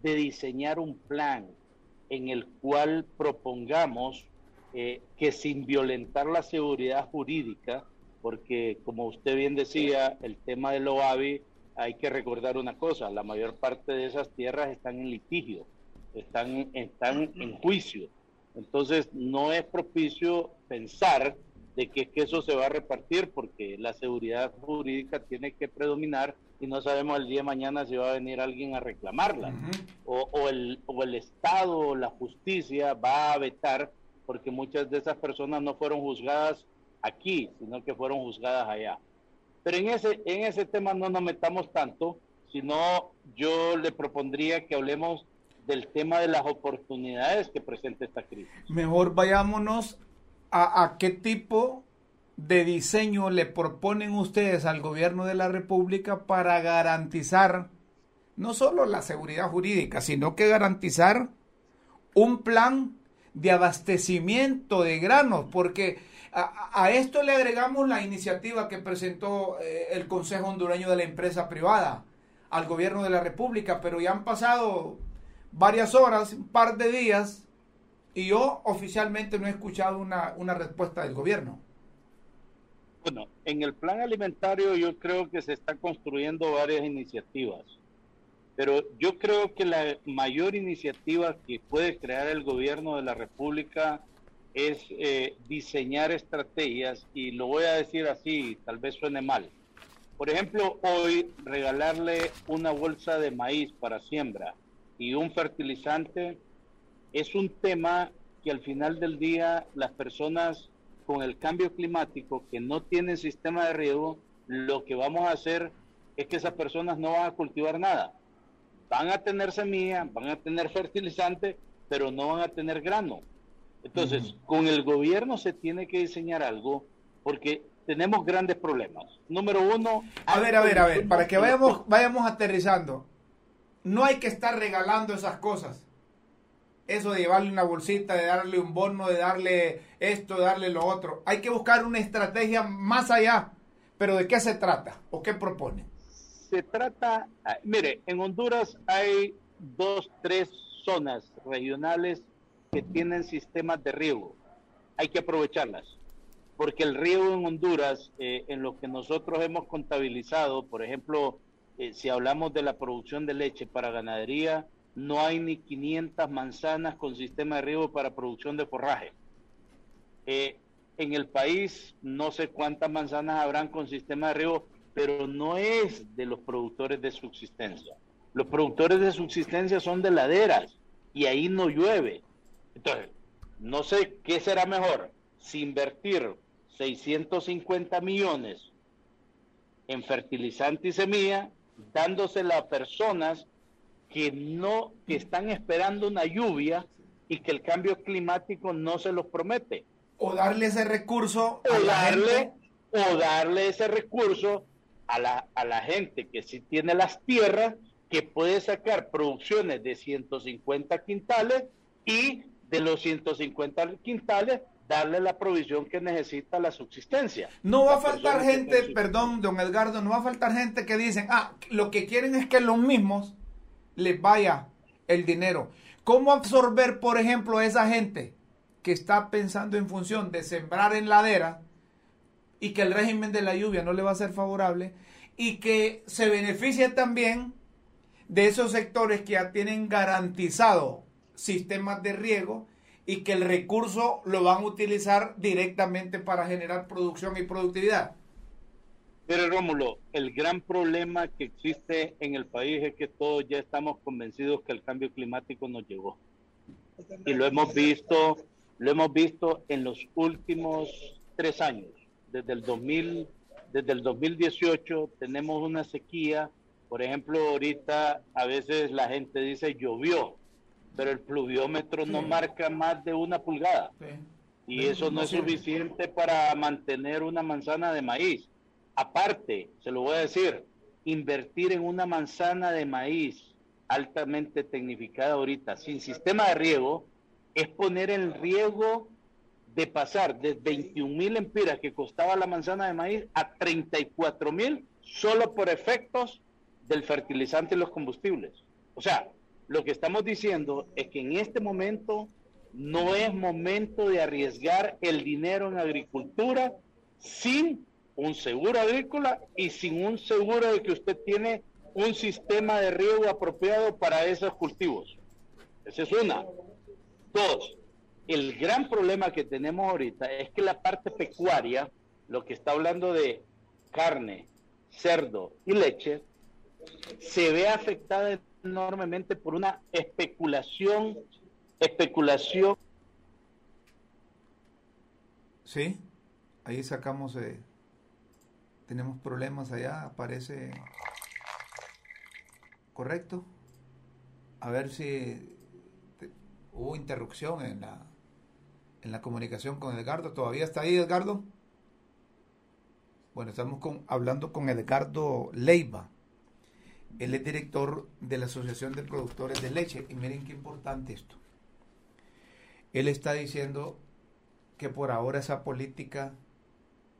de diseñar un plan en el cual propongamos eh, que sin violentar la seguridad jurídica, porque como usted bien decía, el tema del OAVI, hay que recordar una cosa, la mayor parte de esas tierras están en litigio, están, están en juicio. Entonces no es propicio pensar de que, que, eso se va a repartir porque la seguridad jurídica tiene que predominar y no sabemos el día de mañana si va a venir alguien a reclamarla o, o, el, o el Estado o la justicia va a vetar porque muchas de esas personas no fueron juzgadas aquí, sino que fueron juzgadas allá. Pero en ese, en ese tema no nos metamos tanto, sino yo le propondría que hablemos del tema de las oportunidades que presenta esta crisis. Mejor vayámonos a, a qué tipo de diseño le proponen ustedes al gobierno de la República para garantizar no solo la seguridad jurídica, sino que garantizar un plan de abastecimiento de granos, porque A, esto le agregamos la iniciativa que presentó eh, el Consejo Hondureño de la Empresa Privada al gobierno de la República, pero ya han pasado varias horas, un par de días, y yo oficialmente no he escuchado una, una respuesta del gobierno. Bueno, en el plan alimentario yo creo que se están construyendo varias iniciativas, pero yo creo que la mayor iniciativa que puede crear el gobierno de la República es eh, diseñar estrategias y lo voy a decir así, tal vez suene mal. Por ejemplo, hoy regalarle una bolsa de maíz para siembra y un fertilizante es un tema que al final del día las personas con el cambio climático que no tienen sistema de riego, lo que vamos a hacer es que esas personas no van a cultivar nada. Van a tener semilla, van a tener *laughs* fertilizante, pero no van a tener grano. Entonces, con el gobierno se tiene que diseñar algo porque tenemos grandes problemas. Número uno... A ver, a ver, a ver, para que vayamos, vayamos aterrizando. No hay que estar regalando esas cosas eso de llevarle una bolsita, de darle un bono, de darle esto, de darle lo otro. Hay que buscar una estrategia más allá. Pero ¿de qué se trata o qué propone? Se trata, ah, mire, en Honduras hay dos, tres zonas regionales que tienen sistemas de riego. Hay que aprovecharlas, porque el riego en Honduras, eh, en lo que nosotros hemos contabilizado, por ejemplo, eh, si hablamos de la producción de leche para ganadería, no hay ni 500 manzanas con sistema de riego para producción de forraje. Eh, en el país no sé cuántas manzanas habrán con sistema de riego, pero no es de los productores de subsistencia. Los productores de subsistencia son de laderas y ahí no llueve. Entonces, no sé qué será mejor, si invertir 650 millones en fertilizante y semilla, dándosela a personas que no, que están esperando una lluvia y que el cambio climático no se los promete. O darle ese recurso o darle, o darle ese recurso a la, a la gente que sí tiene las tierras, que puede sacar producciones de 150 quintales y de los 150 quintales darle la provisión que necesita la subsistencia. No va a faltar gente, perdón, don Edgardo, no va a faltar gente que dicen, ah, lo que quieren es que los mismos les vaya el dinero. ¿Cómo absorber, por ejemplo, a esa gente que está pensando en función de sembrar en ladera y que el régimen de la lluvia no le va a ser favorable y que se beneficie también de esos sectores que ya tienen garantizado sistemas de riego y que el recurso lo van a utilizar directamente para generar producción y productividad? Pero Rómulo, el gran problema que existe en el país es que todos ya estamos convencidos que el cambio climático nos llegó. Y lo hemos visto, lo hemos visto en los últimos tres años. Desde el 2000, desde el 2018 tenemos una sequía. Por ejemplo, ahorita a veces la gente dice llovió, pero el pluviómetro no marca más de una pulgada. Y eso no es suficiente para mantener una manzana de maíz. Aparte, se lo voy a decir, invertir en una manzana de maíz altamente tecnificada ahorita, sin sistema de riego, es poner el riego de pasar de 21 mil empiras que costaba la manzana de maíz a 34 mil solo por efectos del fertilizante y los combustibles. O sea, lo que estamos diciendo es que en este momento no es momento de arriesgar el dinero en agricultura sin un seguro agrícola y sin un seguro de que usted tiene un sistema de riego apropiado para esos cultivos. Esa es una. Dos, el gran problema que tenemos ahorita es que la parte pecuaria, lo que está hablando de carne, cerdo y leche, se ve afectada enormemente por una especulación, especulación. Sí, ahí sacamos eh, tenemos problemas allá, parece correcto. A ver si hubo interrupción en la, en la comunicación con Edgardo. ¿Todavía está ahí Edgardo? Bueno, estamos con, hablando con Edgardo Leiva. Él es director de la Asociación de Productores de Leche. Y miren qué importante esto. Él está diciendo que por ahora esa política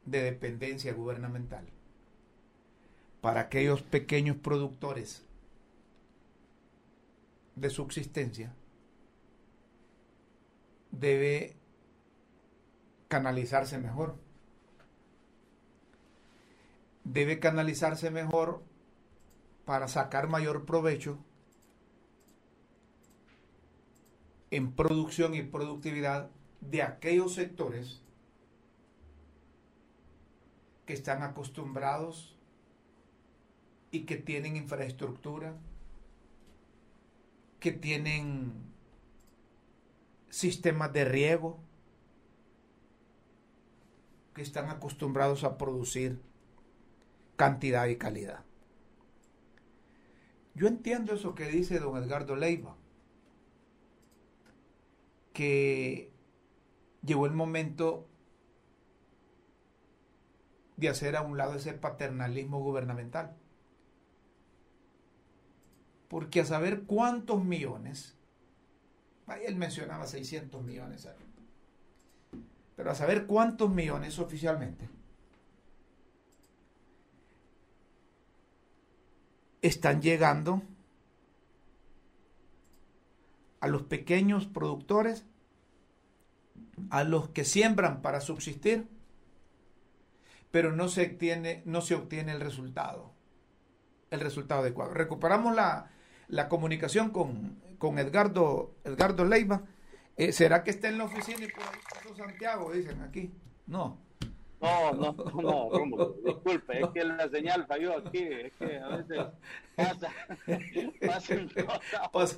de dependencia gubernamental para aquellos pequeños productores de subsistencia debe canalizarse mejor. Debe canalizarse mejor para sacar mayor provecho en producción y productividad de aquellos sectores que están acostumbrados y que tienen infraestructura, que tienen sistemas de riego, que están acostumbrados a producir cantidad y calidad. Yo entiendo eso que dice don Edgardo Leiva, que llegó el momento de hacer a un lado ese paternalismo gubernamental. Porque a saber cuántos millones, ahí él mencionaba 600 millones, pero a saber cuántos millones oficialmente están llegando a los pequeños productores, a los que siembran para subsistir, pero no se obtiene, no se obtiene el resultado, el resultado adecuado. Recuperamos la, la comunicación con, con Edgardo, Edgardo Leiva. Eh, ¿Será que está en la oficina y por ahí Santiago? Dicen aquí. No. No, no, no, no, disculpe, es que la señal falló aquí, es que a veces pasa, *laughs* pasan cosas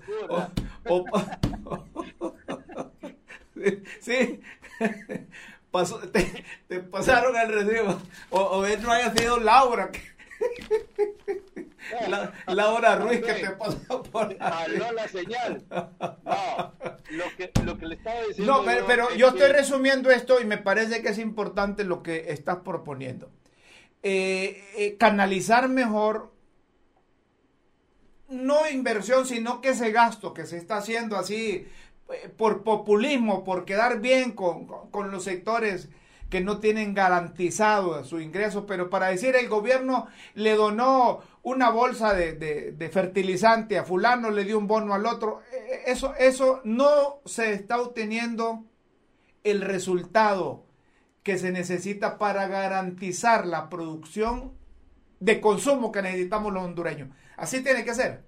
*laughs* sí, Pasó, te, te, pasaron el recibo, o, o no haya sido Laura. La, Laura Ruiz que te pasó por ahí. la señal. No, lo que, lo que le estaba diciendo. No, pero, pero yo estoy resumiendo esto y me parece que es importante lo que estás proponiendo. Eh, eh, canalizar mejor, no inversión, sino que ese gasto que se está haciendo así por populismo, por quedar bien con, con los sectores que no tienen garantizado su ingreso, pero para decir el gobierno le donó una bolsa de, fertilizante a fulano, le dio un bono al otro, e, e, eso, eso no se está obteniendo el resultado que se necesita para garantizar la producción de consumo que necesitamos los hondureños. Así tiene que ser.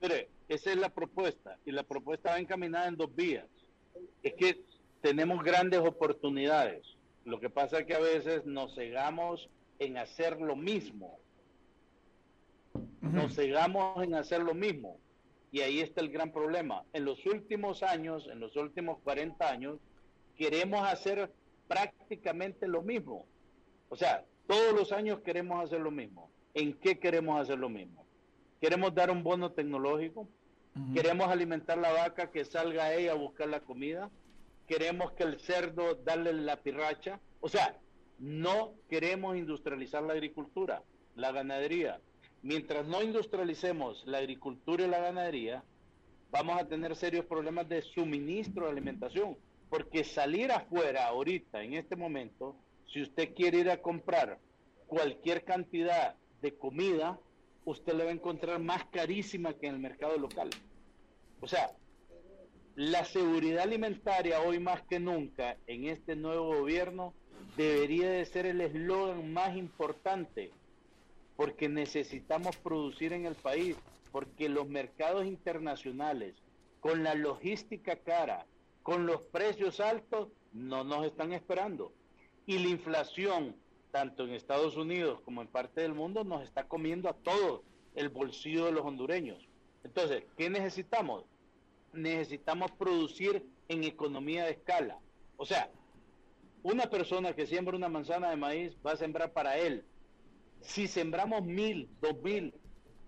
Mire, esa es la propuesta y la propuesta va encaminada en dos vías. Es que tenemos grandes oportunidades. Lo que pasa es que a veces nos cegamos en hacer lo mismo. Nos cegamos en hacer lo mismo. Y ahí está el gran problema. En los últimos años, en los últimos 40 años, queremos hacer prácticamente lo mismo. O sea, todos los años queremos hacer lo mismo. ¿En qué queremos hacer lo mismo? Queremos dar un bono tecnológico. Queremos alimentar la vaca que salga ella a buscar la comida queremos que el cerdo darle la pirracha. O sea, no queremos industrializar la agricultura, la ganadería. Mientras no industrialicemos la agricultura y la ganadería, vamos a tener serios problemas de suministro de alimentación. Porque salir afuera ahorita, en este momento, si usted quiere ir a comprar cualquier cantidad de comida, usted le va a encontrar más carísima que en el mercado local. O sea, la seguridad alimentaria hoy más que nunca en este nuevo gobierno debería de ser el eslogan más importante porque necesitamos producir en el país, porque los mercados internacionales con la logística cara, con los precios altos, no nos están esperando. Y la inflación, tanto en Estados Unidos como en parte del mundo, nos está comiendo a todos el bolsillo de los hondureños. Entonces, ¿qué necesitamos? necesitamos producir en economía de escala. O sea, una persona que siembra una manzana de maíz va a sembrar para él. Si sembramos mil, dos mil,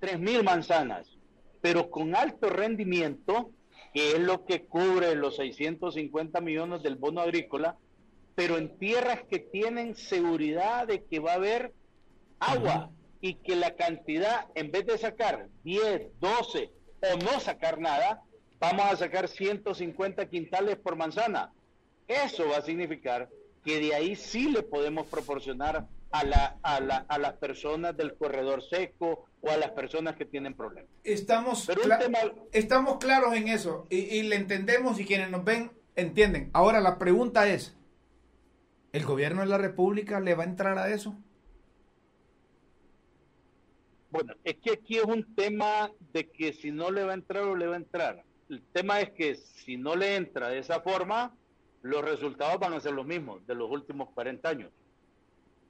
tres mil manzanas, pero con alto rendimiento, que es lo que cubre los 650 millones del bono agrícola, pero en tierras que tienen seguridad de que va a haber agua y que la cantidad, en vez de sacar 10, 12 o no sacar nada, vamos a sacar 150 quintales por manzana. Eso va a significar que de ahí sí le podemos proporcionar a, la, a, la, a las personas del corredor seco o a las personas que tienen problemas. Estamos, estamos claros en eso y, y le entendemos y quienes nos ven entienden. Ahora la pregunta es, ¿el gobierno de la República le va a entrar a eso? Bueno, es que aquí es un tema de que si no le va a entrar o le va a entrar. El tema es que si no le entra de esa forma, los resultados van a ser los mismos de los últimos 40 años.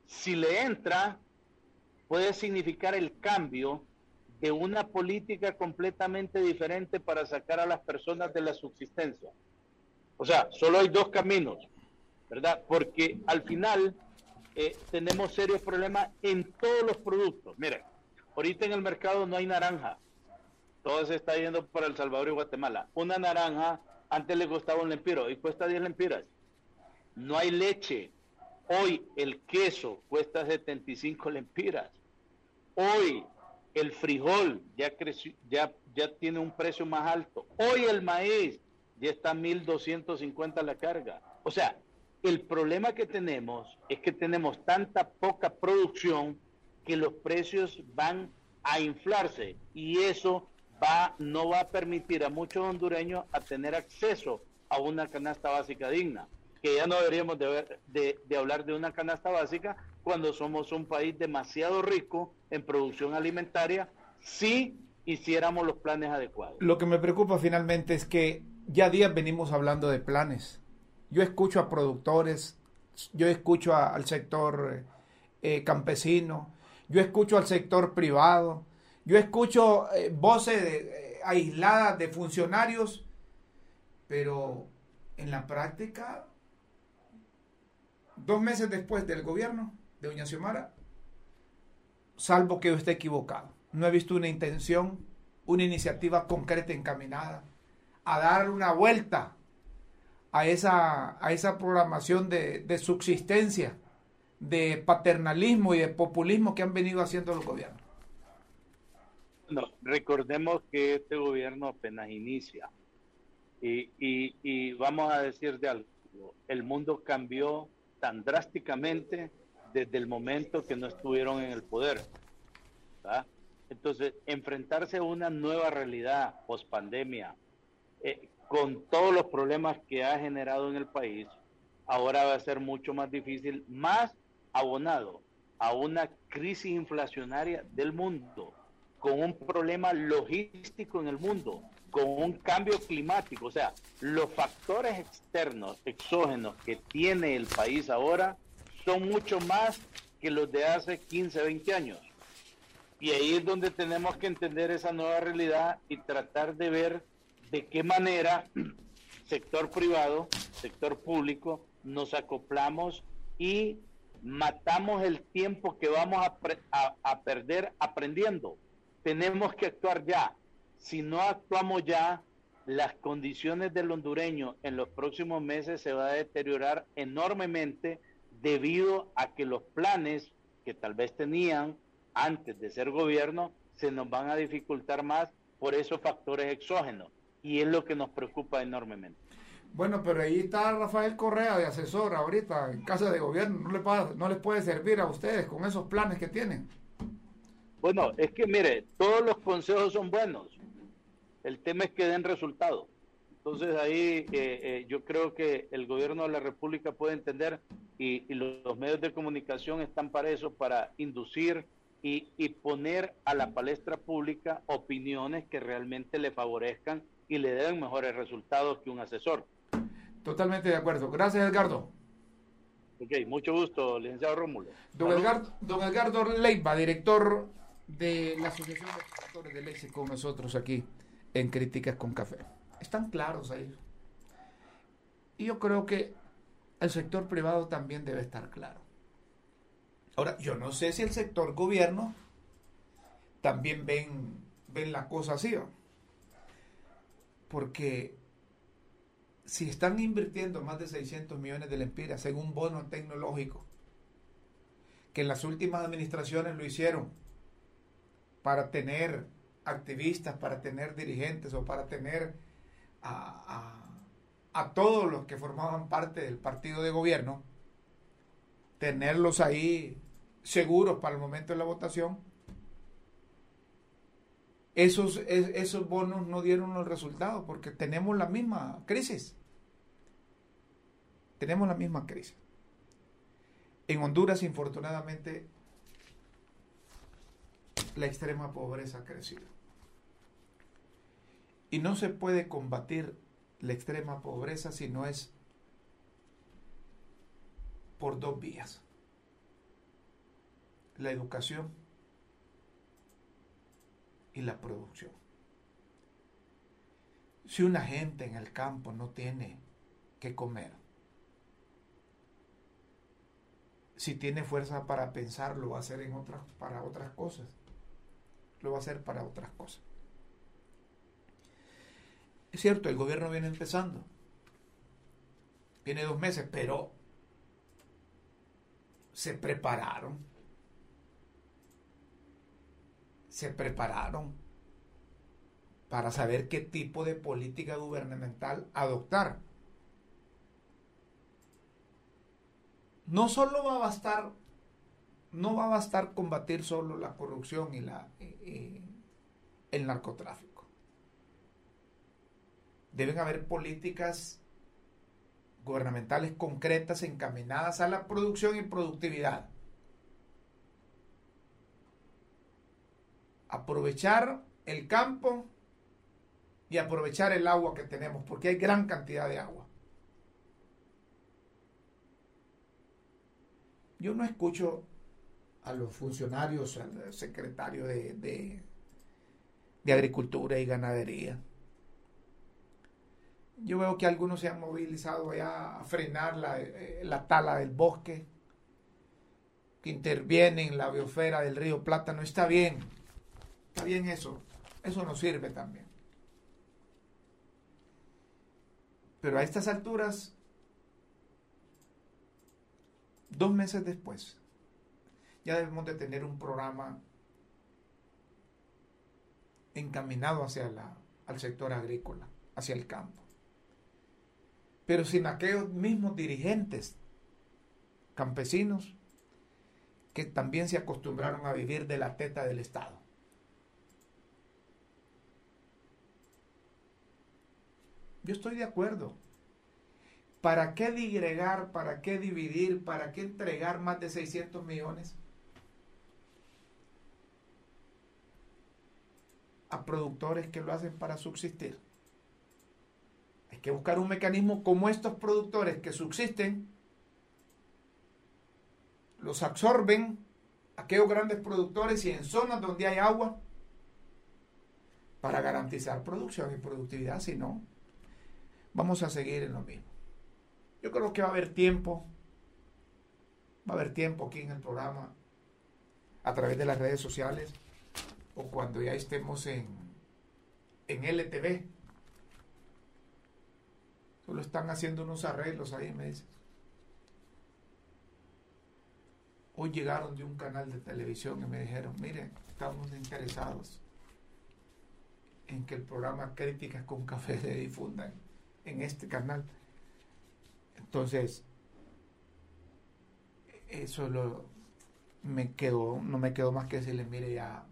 Si le entra, puede significar el cambio de una política completamente diferente para sacar a las personas de la subsistencia. O sea, solo hay dos caminos, ¿verdad? Porque al final eh, tenemos serios problemas en todos los productos. Mire, ahorita en el mercado no hay naranja. Todo se está yendo para El Salvador y Guatemala. Una naranja antes le costaba un lempiro y cuesta 10 lempiras. No hay leche. Hoy el queso cuesta 75 lempiras. Hoy el frijol ya, creció, ya, ya tiene un precio más alto. Hoy el maíz ya está 1250 la carga. O sea, el problema que tenemos es que tenemos tanta poca producción que los precios van a inflarse y eso va, no va a permitir a muchos hondureños a tener acceso a una canasta básica digna, que ya no deberíamos de, de, de hablar de una canasta básica cuando somos un país demasiado rico en producción alimentaria si hiciéramos los planes adecuados. Lo que me preocupa finalmente es que ya días venimos hablando de planes. Yo escucho a productores, yo escucho al sector eh, campesino, yo escucho al sector privado, yo escucho eh, voces eh, aisladas de funcionarios, pero en la práctica, dos meses después del gobierno de Doña Xiomara, salvo que yo esté equivocado, no he visto una intención, una iniciativa concreta encaminada a dar una vuelta a esa, a esa programación de, de subsistencia, de paternalismo y de populismo que han venido haciendo los gobiernos. No, recordemos que este gobierno apenas inicia. Y, y, vamos a decir de algo, el mundo cambió tan drásticamente desde el momento que no estuvieron en el poder. Entonces, enfrentarse a una nueva realidad post pandemia, eh, con todos los problemas que ha generado en el país, ahora va a ser mucho más difícil, más abonado a una crisis inflacionaria del mundo con un problema logístico en el mundo, con un cambio climático. O sea, los factores externos, exógenos que tiene el país ahora son mucho más que los de hace 15, 20 años. Y ahí es donde tenemos que entender esa nueva realidad y tratar de ver de qué manera sector privado, sector público, nos acoplamos y matamos el tiempo que vamos a, a, perder aprendiendo tenemos que actuar ya. Si no actuamos ya, las condiciones del hondureño en los próximos meses se va a deteriorar enormemente debido a que los planes que tal vez tenían antes de ser gobierno se nos van a dificultar más por esos factores exógenos y es lo que nos preocupa enormemente. Bueno, pero ahí está Rafael Correa de asesor ahorita en casa de gobierno, no, le no les puede servir a ustedes con esos planes que tienen. Bueno, es que mire, todos los consejos son buenos. El tema es que den resultados. Entonces ahí eh, eh, yo creo que el gobierno de la República puede entender y, los, medios de comunicación están para eso, para inducir y, y, poner a la palestra pública opiniones que realmente le favorezcan y le den mejores resultados que un asesor. Totalmente de acuerdo. Gracias, Edgardo. Ok, mucho gusto, licenciado Rómulo. Don Edgardo, don Edgardo Leiva, director de la Asociación de Productores de Leche con nosotros aquí en Críticas con Café. Están claros ahí. Y yo creo que el sector privado también debe estar claro. Ahora, yo no sé si el sector gobierno también ven, ven la cosa así. Porque si están invirtiendo más de 600 millones de lempiras un bono tecnológico, que en las últimas administraciones lo hicieron para tener activistas, para tener dirigentes o para tener a todos los que formaban parte del partido de gobierno, tenerlos ahí seguros para el momento de la votación, esos, esos bonos no dieron los resultados porque tenemos la misma crisis. Tenemos la misma crisis. En Honduras, infortunadamente, la extrema pobreza ha crecido. Y no se puede combatir la extrema pobreza si no es por dos vías. La educación y la producción. Si una gente en el campo no tiene que comer, si tiene fuerza para pensar, lo va a hacer en otras, para otras cosas. Lo va a hacer para otras cosas. Es cierto, el gobierno viene empezando. Viene dos meses, pero se prepararon se prepararon para saber qué tipo de política gubernamental adoptar. No solo va a bastar, no va a bastar combatir solo la corrupción y la, el narcotráfico. Deben haber políticas gubernamentales concretas encaminadas a la producción y productividad. Aprovechar el campo y aprovechar el agua que tenemos, porque hay gran cantidad de agua. Yo no escucho a los funcionarios, al secretario de, de, Agricultura y Ganadería. Yo veo que algunos se han movilizado ya a frenar la, eh, la tala del bosque, que intervienen en la biosfera del río Plata. No está bien Está bien eso. Eso nos sirve también. Pero a estas alturas, dos meses después, ya debemos de tener un programa encaminado hacia la, al sector agrícola, hacia el campo. Pero sin aquellos mismos dirigentes campesinos que también se acostumbraron a vivir de la teta del Estado. Yo estoy de acuerdo. ¿Para qué digregar? ¿Para qué dividir? ¿Para qué entregar más de 600 millones? a productores que lo hacen para subsistir. Hay que buscar un mecanismo como estos productores que subsisten, los absorben aquellos grandes productores y en zonas donde hay agua para garantizar producción y productividad, si no, vamos a seguir en lo mismo. Yo creo que va a haber tiempo, va a haber tiempo aquí en el programa, a través de las redes sociales, o cuando ya estemos en, en LTV. Solo están haciendo unos arreglos ahí, me dicen. Hoy llegaron de un canal de televisión y me dijeron, miren, estamos interesados en que el programa Críticas con Café se difundan en este canal. Entonces, eso lo, me quedó, no me quedó más que decirle, mire, ya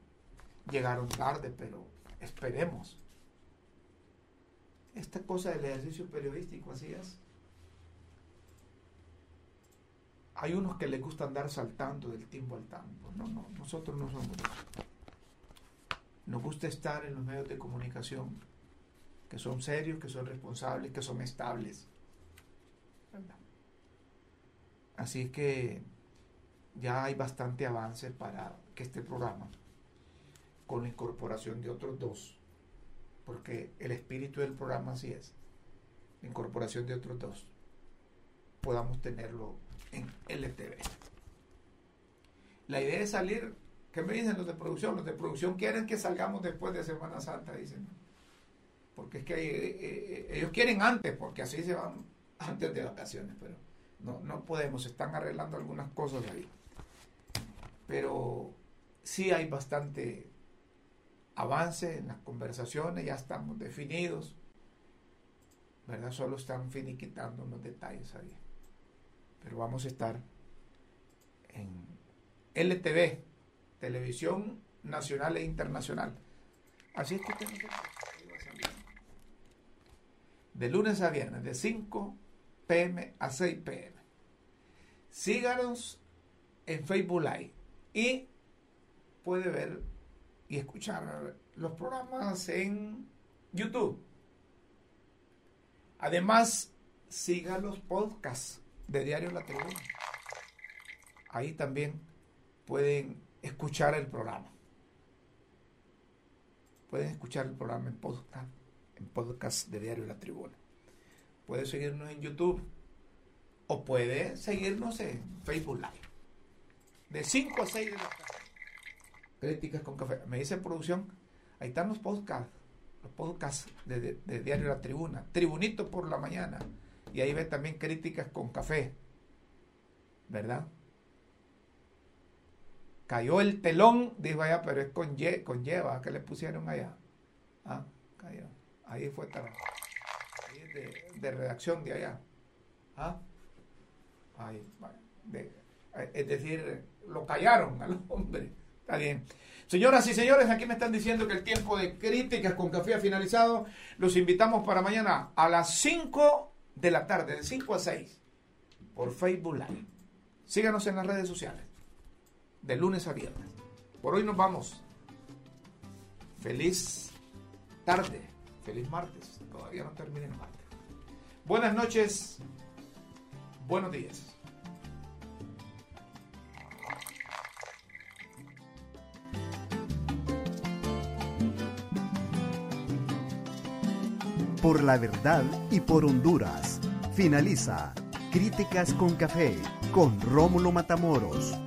llegaron tarde, pero esperemos. Esta cosa del ejercicio periodístico, así es. Hay unos que les gusta andar saltando del tiempo al tiempo. No, no, nosotros no somos Nos gusta estar en los medios de comunicación que son serios, que son responsables, que son estables. Así que ya hay bastante avance para que este programa, con la incorporación de otros dos, porque el espíritu del programa así es, la incorporación de otros dos, podamos tenerlo en LTV. La idea es salir, ¿qué me dicen los de producción? Los de producción quieren que salgamos después de Semana Santa, dicen porque es que eh, eh, ellos quieren antes, porque así se van *laughs* antes de vacaciones, pero no, no podemos, están arreglando algunas cosas ahí. Pero sí hay bastante avance en las conversaciones, ya estamos definidos. ¿verdad? Solo están finiquitando unos detalles ahí. Pero vamos a estar en LTV, Televisión Nacional e Internacional. Así es que usted De lunes a viernes, de 5 pm a 6 pm. Síganos en Facebook Live y puede ver y escuchar los programas en YouTube. Además, siga los podcasts de Diario La Tribuna. Ahí también pueden escuchar el programa. Pueden escuchar el programa en podcast, podcast de Diario La Tribuna. Puede seguirnos en YouTube o puede seguirnos en Facebook Live. De 5 a 6 de la tarde. Críticas con café. Me dice producción, ahí están los podcasts, los podcasts de, Diario La Tribuna. Tribunito por la mañana. Y ahí ve también críticas con café. ¿Verdad? Cayó el telón, dijo allá, pero es con, ye, con lleva que le pusieron allá. Ah, cayó. Ahí fue Ahí es de, de, redacción de allá. Ah, ahí, es decir, lo callaron al *laughs* hombre. Está bien. Señoras y señores, aquí me están diciendo que el tiempo de críticas con café ha finalizado. Los invitamos para mañana a las 5 de la tarde, de 5 a 6, por Facebook Live. Síganos en las redes sociales, de lunes a viernes. Por hoy nos vamos. Feliz tarde, feliz martes. Todavía no termina el martes. Buenas noches, buenos días. por la verdad y por Honduras. Finaliza Críticas con Café con Rómulo Matamoros.